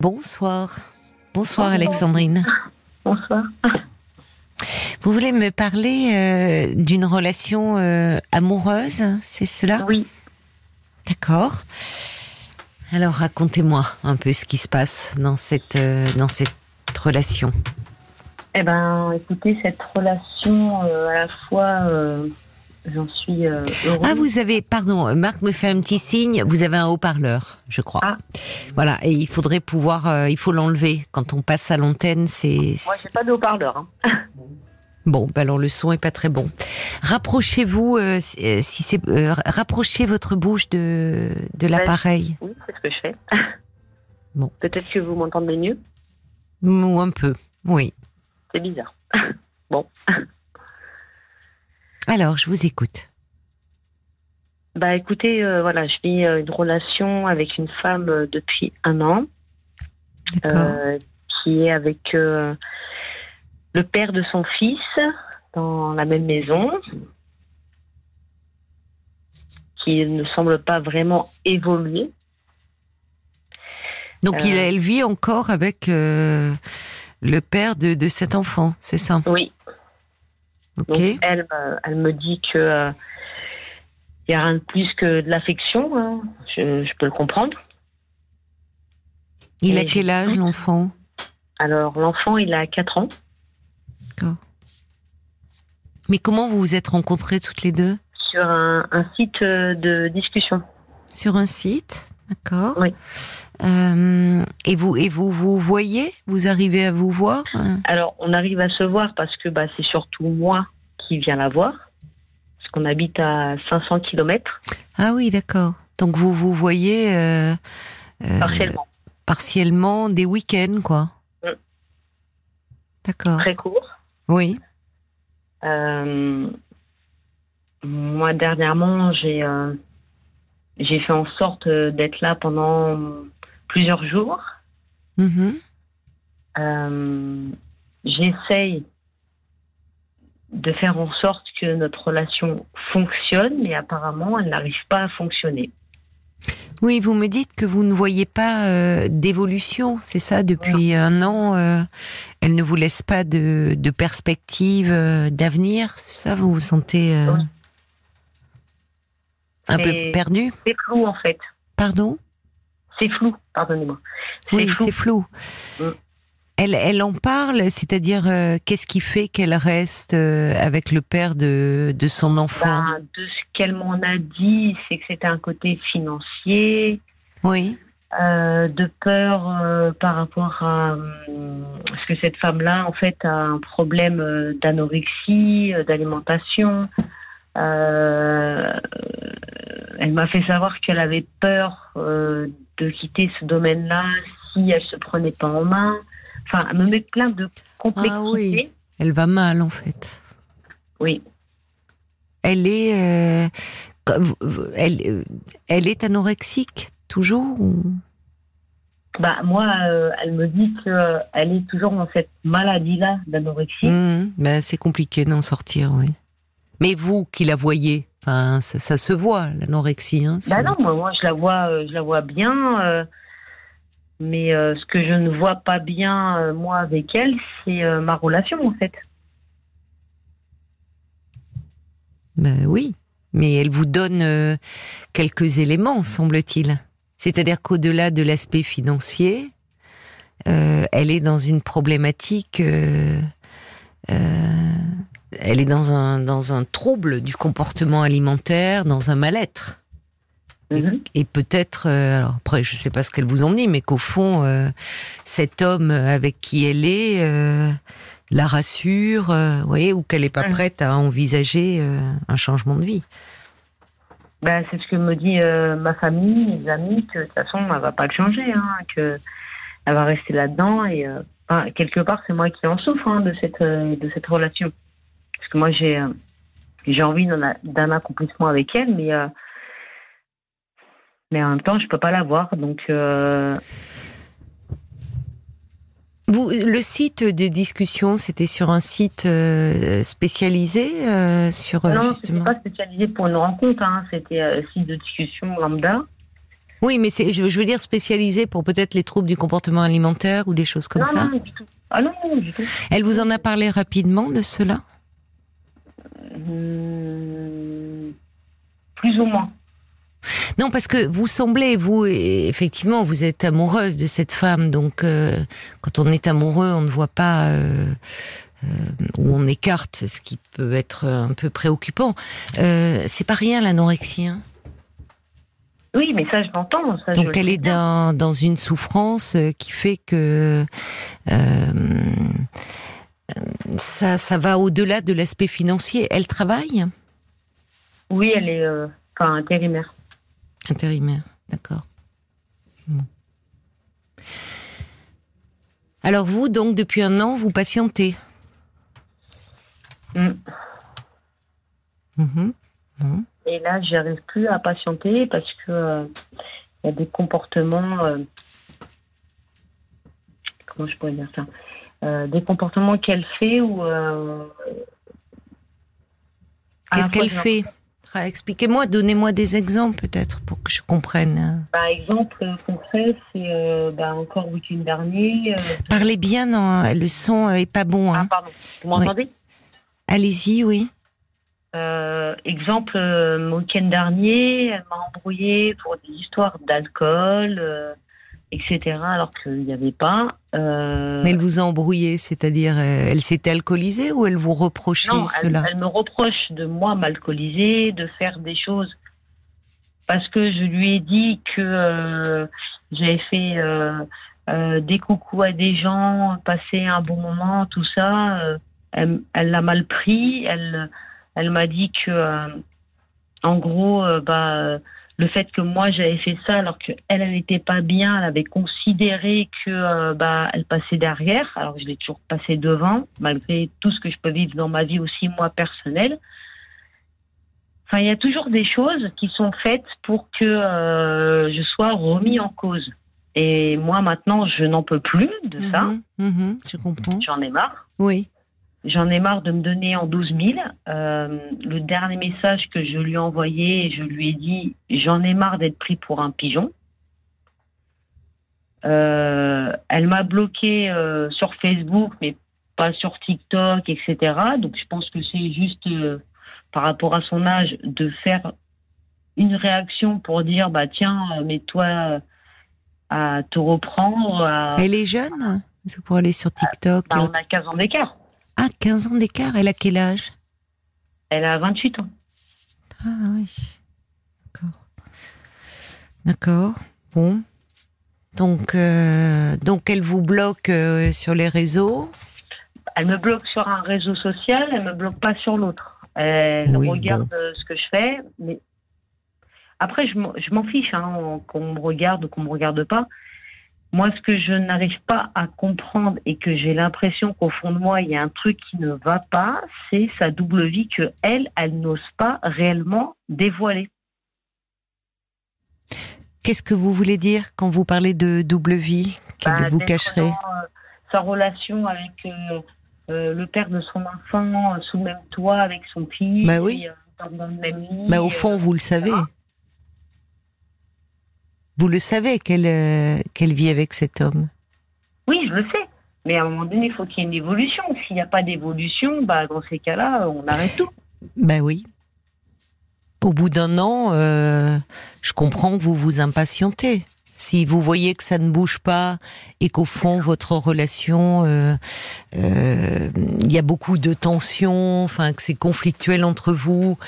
Bonsoir. Bonsoir Alexandrine. Bonsoir. Vous voulez me parler euh, d'une relation euh, amoureuse, c'est cela? Oui. D'accord. Alors racontez-moi un peu ce qui se passe dans cette euh, dans cette relation. Eh ben, écoutez, cette relation, à la fois, j'en suis euh, heureuse. Ah, vous avez, pardon, Marc me fait un petit signe. Vous avez un haut-parleur, je crois. Ah. Voilà, et il faudrait pouvoir, euh, il faut l'enlever quand on passe à l'antenne. C'est Moi, j'ai pas de haut-parleur. Hein. bon. ben alors le son est pas très bon. Rapprochez-vous, euh, si euh, si c'est, euh, rapprochez votre bouche de de l'appareil Oui, c'est ce que je fais. Bon. Peut-être que vous m'entendez mieux. ou un peu. Oui. C'est bizarre. bon. Alors, je vous écoute. Bah, écoutez, euh, voilà, je vis euh, une relation avec une femme euh, depuis un an, euh, qui est avec euh, le père de son fils dans la même maison, qui ne semble pas vraiment évoluer. Donc, il, elle vit encore avec le père de, de cet enfant, c'est ça? Oui, Donc elle, me- elle me dit que euh, il y a rien de plus que de l'affection. hein. Je, je peux le comprendre. il a quel âge l'enfant? Alors l'enfant, il a 4 ans Mais comment vous vous êtes rencontrés toutes les deux? Sur un, un site euh, de discussion. Sur un site, d'accord. Oui. Euh, et vous et vous vous voyez Vous arrivez à vous voir euh? Alors on arrive à se voir parce que bah, c'est surtout moi qui viens la voir. Parce qu'on habite à 500 km Ah oui, d'accord. Donc vous vous voyez euh, euh, partiellement. partiellement des week-ends, quoi? Mm. D'accord. Très court. Oui. Moi dernièrement, j'ai j'ai fait en sorte euh, d'être là pendant plusieurs jours. Euh, j'essaye de faire en sorte que notre relation fonctionne, mais apparemment, elle n'arrive pas à fonctionner. Oui, vous me dites que vous ne voyez pas euh, d'évolution, c'est ça Depuis un an, euh, elle ne vous laisse pas de, de perspective d'avenir, c'est ça Vous vous sentez Oui. Un peu perdu C'est flou, en fait. Pardon? C'est flou, pardonnez-moi. C'est Oui, flou. c'est flou. Mm. Elle, elle en parle, c'est-à-dire euh, qu'est-ce qui fait qu'elle reste euh, avec le père de, de son enfant? Ben, de ce qu'elle m'en a dit, c'est que c'était un côté financier, Oui. euh, de peur par rapport à parce que cette femme-là, en fait, a un problème d'anorexie, d'alimentation. Euh, elle m'a fait savoir qu'elle avait peur euh, de quitter ce domaine-là si elle se prenait pas en main. Enfin, elle me met plein de complexité. Ah oui. Elle va mal en fait. oui. Elle est, euh, elle, euh, elle est anorexique toujours ou- Bah moi, euh, elle me dit qu'elle est toujours dans cette maladie-là d'anorexie. Mhm. Ben, c'est compliqué d'en sortir, oui. Mais vous qui la voyez, enfin, ça, ça se voit l'anorexie. Hein, Bah non, moi, moi, je la vois, euh, je la vois bien. euh, mais euh, ce que je ne vois pas bien moi avec elle, c'est ma relation en fait. Ben oui, mais elle vous donne quelques éléments, semble-t-il. C'est-à-dire qu'au-delà de l'aspect financier, elle est dans une problématique. Elle est dans un dans un trouble du comportement alimentaire, dans un mal-être. Mhm. Et peut-être, euh, alors après, je sais pas ce qu'elle vous en dit, mais qu'au fond, euh, cet homme avec qui elle est euh, la rassure, vous voyez, ou qu'elle n'est pas Mhm. prête à envisager un changement de vie. Bah, c'est ce que me dit ma famille, mes amis, que de toute façon, elle va pas le changer, hein, que elle va rester là-dedans et enfin, quelque part, c'est moi qui en souffre hein, de cette de cette relation, parce que moi j'ai euh, j'ai envie d'un accomplissement avec elle, mais euh, mais en même temps, je peux pas l'avoir, donc euh, Vous, le site des discussions, c'était sur un site euh, spécialisé sur non, justement. pas spécialisé pour une rencontre, hein, c'était euh, site de discussion lambda. Oui, mais c'est, je, veux dire spécialisée pour peut-être les troubles du comportement alimentaire ou des choses comme ça. Non, du tout. Ah non, non, du tout. Elle vous en a parlé rapidement de cela? Plus ou moins. Non, parce que vous semblez, vous, effectivement, vous êtes amoureuse de cette femme. Donc, euh, quand on est amoureux, on ne voit pas euh, euh, où on écarte, ce qui peut être un peu préoccupant. Euh, c'est pas rien l'anorexie. Hein? Oui, mais ça, je l'entends. je Donc, le elle est dans, dans une souffrance euh, qui fait que euh, euh, ça, ça va au-delà de l'aspect financier. Elle travaille Oui, elle est euh, enfin, intérimaire. Intérimaire, d'accord. Bon. Alors vous, donc, depuis un an, vous patientez Mm. Mhm. Bon. Et là, j'arrive plus à patienter parce que euh, il y a des comportements. euh, comment je pourrais dire ça? Des comportements qu'elle fait où. euh, Qu'est-ce qu'elle fait Ah, Expliquez-moi, donnez-moi des exemples peut-être pour que je comprenne. Par exemple, euh, concret, c'est euh, bah, encore le week-end dernier. euh, Parlez bien, non, le son euh, est pas bon. Ah, Hein. pardon. Vous m'entendez? Allez-y, oui. Euh, exemple, euh, le week-end dernier, elle m'a embrouillé pour des histoires d'alcool, euh, etc., alors qu'il n'y avait pas. Euh, Mais elle vous a embrouillé, c'est-à-dire, euh, elle s'était alcoolisée ou elle vous reprochait non, elle, cela elle me reproche de moi m'alcooliser, de faire des choses parce que je lui ai dit que euh, j'avais fait euh, des coucous à des gens, passer un bon moment, tout ça. elle l'a mal pris. Elle, elle m'a dit que, en gros, bah, le fait que moi j'avais fait ça alors qu'elle, elle n'était pas bien, elle avait considéré que euh, bah, elle passait derrière, alors que je l'ai toujours passé devant, malgré tout ce que je peux vivre dans ma vie aussi moi personnelle. Enfin, il y a toujours des choses qui sont faites pour que euh, je sois remis en cause. Et moi maintenant, je n'en peux plus de ça. Mhm, Je comprends. J'en ai marre. Oui. J'en ai marre de me donner en 12 000. Euh, le dernier message que je lui ai envoyé, je lui ai dit j'en ai marre d'être pris pour un pigeon. Euh, elle m'a bloqué euh, sur Facebook, mais pas sur TikTok, etc. Donc je pense que c'est juste par rapport à son âge de faire une réaction pour dire bah tiens, mets-toi à te reprendre. à- Elle est jeune C'est pour aller sur TikTok. Bah, on a 15 ans d'écart. Ah, 15 ans d'écart. Elle a quel âge? Elle a 28 ans. Ah oui. D'accord. D'accord. Bon. Donc, euh, donc elle vous bloque euh, sur les réseaux? Elle me bloque sur un réseau social, elle me bloque pas sur l'autre. Elle Oui, regarde ce que je fais, mais après je m'en- je m'en fiche hein, qu'on me regarde ou qu'on me regarde pas. Moi, ce que je n'arrive pas à comprendre et que j'ai l'impression qu'au fond de moi il y a un truc qui ne va pas, c'est sa double vie que elle, elle n'ose pas réellement dévoiler. Qu'est-ce que vous voulez dire quand vous parlez de double vie qu'elle Bah, vous dans, euh, sa relation avec euh, euh, le père de son enfant sous le même toit avec son fils. Bah oui. dans- le même lit, Bah, au fond, vous le savez. Vous le savez qu'elle euh, qu'elle vit avec cet homme? Oui, je le sais. Mais à un moment donné, il faut qu'il y ait une évolution. S'il n'y a pas d'évolution, bah, dans ces cas-là, on arrête tout. Ben oui. Au bout d'un an, euh, je comprends que vous vous impatientez. Si vous voyez que ça ne bouge pas et qu'au fond votre relation, euh, euh, il y a beaucoup de tensions, enfin que c'est conflictuel entre vous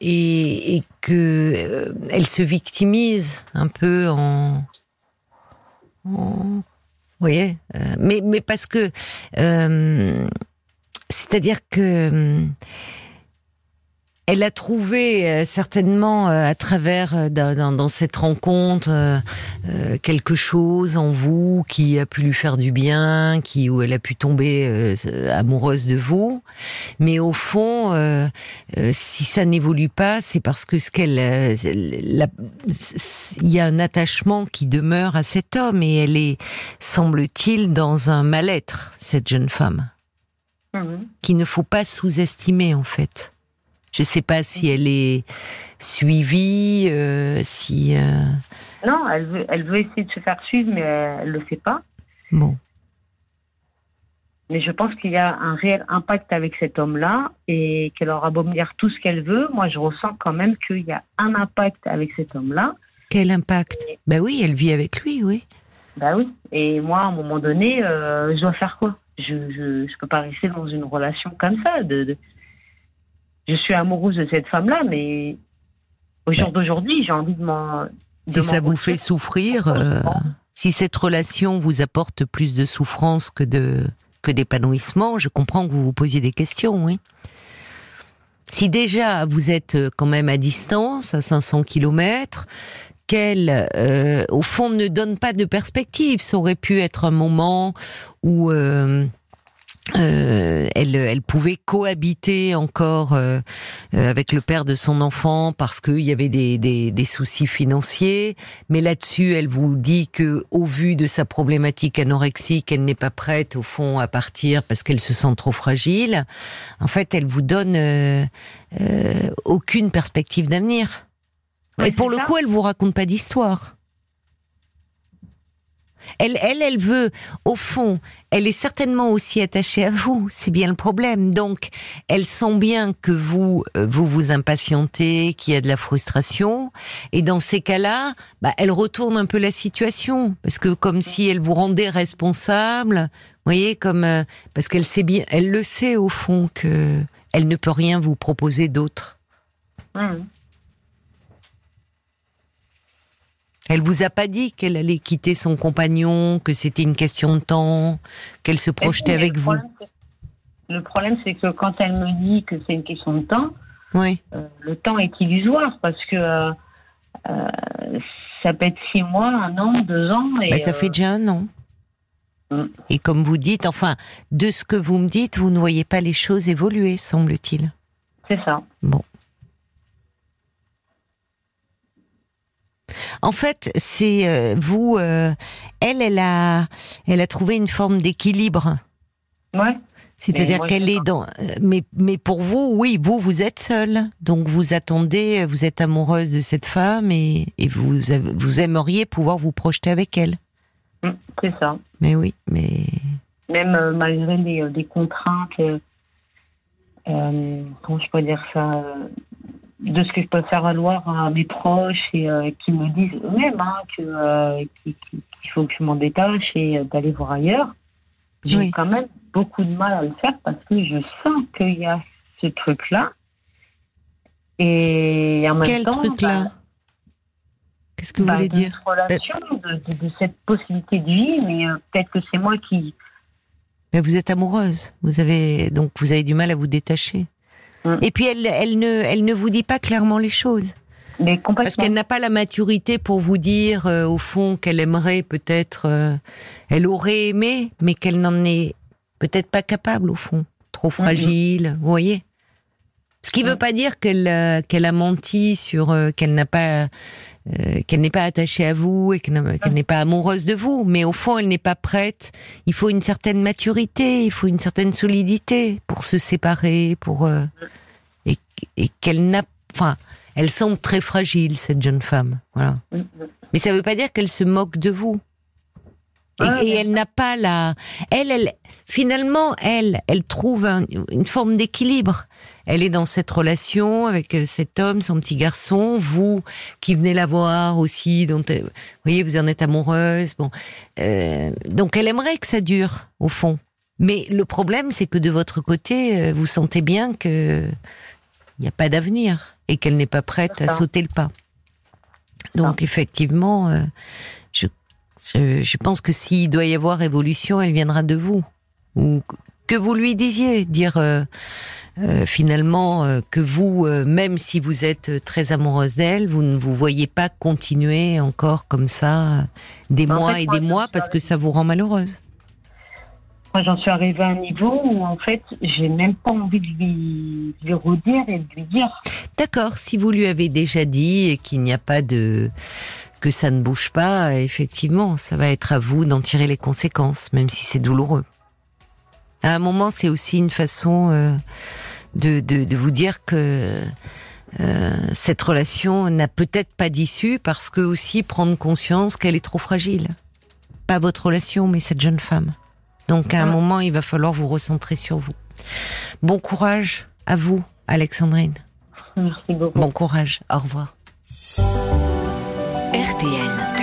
et, et que euh, elle se victimise un peu en, vous voyez, mais mais parce que c'est-à-dire que elle a trouvé euh, certainement euh, à travers euh, dans, dans- cette rencontre euh, euh, quelque chose en vous qui a pu lui faire du bien, qui où elle a pu tomber euh, amoureuse de vous. Mais au fond, euh, euh, si ça n'évolue pas, c'est parce que ce qu'elle, euh, il y a un attachement qui demeure à cet homme et elle est, semble-t-il, dans un mal-être cette jeune femme Mhm. qu'il ne faut pas sous-estimer en fait. Je ne sais pas si elle est suivie, euh, si. Euh, non, elle veut, elle veut essayer de se faire suivre, mais elle ne le fait pas. Bon. Mais je pense qu'il y a un réel impact avec cet homme-là et qu'elle aura beau me dire tout ce qu'elle veut. Moi, je ressens quand même qu'il y a un impact avec cet homme-là. Quel impact? Ben oui, elle vit avec lui, oui. Ben oui. Et moi, à un moment donné, euh, je dois faire quoi? Je ne peux pas rester dans une relation comme ça. De, Je suis amoureuse de cette femme-là, mais au jour d'aujourd'hui, j'ai envie de m'en. Si ça vous fait souffrir, euh, si cette relation vous apporte plus de souffrance que de que d'épanouissement, je comprends que vous vous posiez des questions, oui. Si déjà vous êtes euh, quand même à distance, à 500 km, qu'elle, euh, au fond, ne donne pas de perspective, ça aurait pu être un moment où euh, euh, elle, elle pouvait cohabiter encore euh, euh, avec le père de son enfant parce qu'il y avait des, des, des, soucis financiers. Mais là-dessus, elle vous dit que, au vu de sa problématique anorexique, elle n'est pas prête au fond à partir parce qu'elle se sent trop fragile. En fait, elle vous donne euh, aucune perspective d'avenir. Et pour le coup, elle vous raconte pas d'histoire. Elle, elle, elle veut, au fond, elle est certainement aussi attachée à vous. C'est bien le problème. Donc, elle sent bien que vous, euh, vous vous impatientez, qu'il y a de la frustration. Et dans ces cas-là, bah, elle retourne un peu la situation. Parce que comme si elle vous rendait responsable. Vous voyez, comme, euh, parce qu'elle sait bien, elle le sait au fond que elle ne peut rien vous proposer d'autre. Mmh. Elle vous a pas dit qu'elle allait quitter son compagnon, que c'était une question de temps, qu'elle se projetait avec vous? Le problème, c'est que quand elle me dit que c'est une question de temps, oui. Euh, le temps est illusoire parce que euh, euh, ça peut être six mois, un an, deux ans. Et, ben, ça fait déjà un an. Mm. Et comme vous dites, enfin, de ce que vous me dites, vous ne voyez pas les choses évoluer, semble-t-il. C'est ça. Bon. En fait, c'est euh, vous, euh, elle, elle a, elle a trouvé une forme d'équilibre. Ouais. C'est-à-dire qu'elle est dans. Euh, mais, mais pour vous, oui, vous, vous êtes seule. Donc vous attendez, vous êtes amoureuse de cette femme et, et vous, vous aimeriez pouvoir vous projeter avec elle. Mmh, c'est ça. Mais oui, mais. Même malgré des, des contraintes, comment je peux dire ça de ce que je peux faire valoir à mes proches et euh, qui me disent eux-mêmes hein, euh, qu'il faut que je m'en détache et euh, d'aller voir ailleurs, j'ai quand même beaucoup de mal à le faire parce que je sens qu'il y a ce truc-là. Et en même Quel truc-là bah, Qu'est-ce que vous bah, voulez dire relation, de, de, cette possibilité de vie, mais peut-être que c'est moi qui. Mais vous êtes amoureuse. Vous avez donc vous avez du mal à vous détacher. Mm. Et puis elle, elle, ne, elle ne vous dit pas clairement les choses. Mais Parce qu'elle n'a pas la maturité pour vous dire, euh, au fond, qu'elle aimerait peut-être, euh, elle aurait aimé, mais qu'elle n'en est peut-être pas capable, au fond. Trop mm, mm. fragile, vous voyez Ce qui ne veut pas dire qu'elle euh, qu'elle a menti sur, qu'elle n'a pas euh, qu'elle n'est pas attachée à vous et qu'elle n'est pas amoureuse de vous, mais au fond, elle n'est pas prête. Il faut une certaine maturité, il faut une certaine solidité pour se séparer, pour euh, et, qu'elle n'a, enfin, elle semble très fragile cette jeune femme, voilà. Mais ça ne veut pas dire qu'elle se moque de vous. Et, elle n'a pas la, elle, elle, finalement, elle, elle trouve une forme d'équilibre elle est dans cette relation avec euh, cet homme, son petit garçon, vous qui venez la voir aussi, dont euh, vous voyez, vous en êtes amoureuse. Bon, euh, donc elle aimerait que ça dure au fond. Mais le problème, c'est que de votre côté, vous sentez bien que il n'y a pas d'avenir et qu'elle n'est pas prête à sauter le pas. Donc effectivement, je, je, pense que s'il doit y avoir évolution, elle viendra de vous ou que vous lui disiez, dire. Euh, finalement euh, que vous, euh, même si vous êtes très amoureuse d'elle, vous ne vous voyez pas continuer encore comme ça des mois et des mois parce que ça vous rend malheureuse. Moi, j'en suis arrivée à un niveau où, en fait, j'ai même pas envie de lui, de lui redire et de lui dire. D'accord, si vous lui avez déjà dit et qu'il n'y a pas de que ça ne bouge pas, effectivement, ça va être à vous d'en tirer les conséquences, même si c'est douloureux. À un moment, c'est aussi une façon de, de, de vous dire que euh, cette relation n'a peut-être pas d'issue parce que aussi prendre conscience qu'elle est trop fragile. Pas votre relation, mais cette jeune femme. Donc à un moment, il va falloir vous recentrer sur vous. Bon courage à vous, Alexandrine. Merci beaucoup. Bon courage. Au revoir. RTL.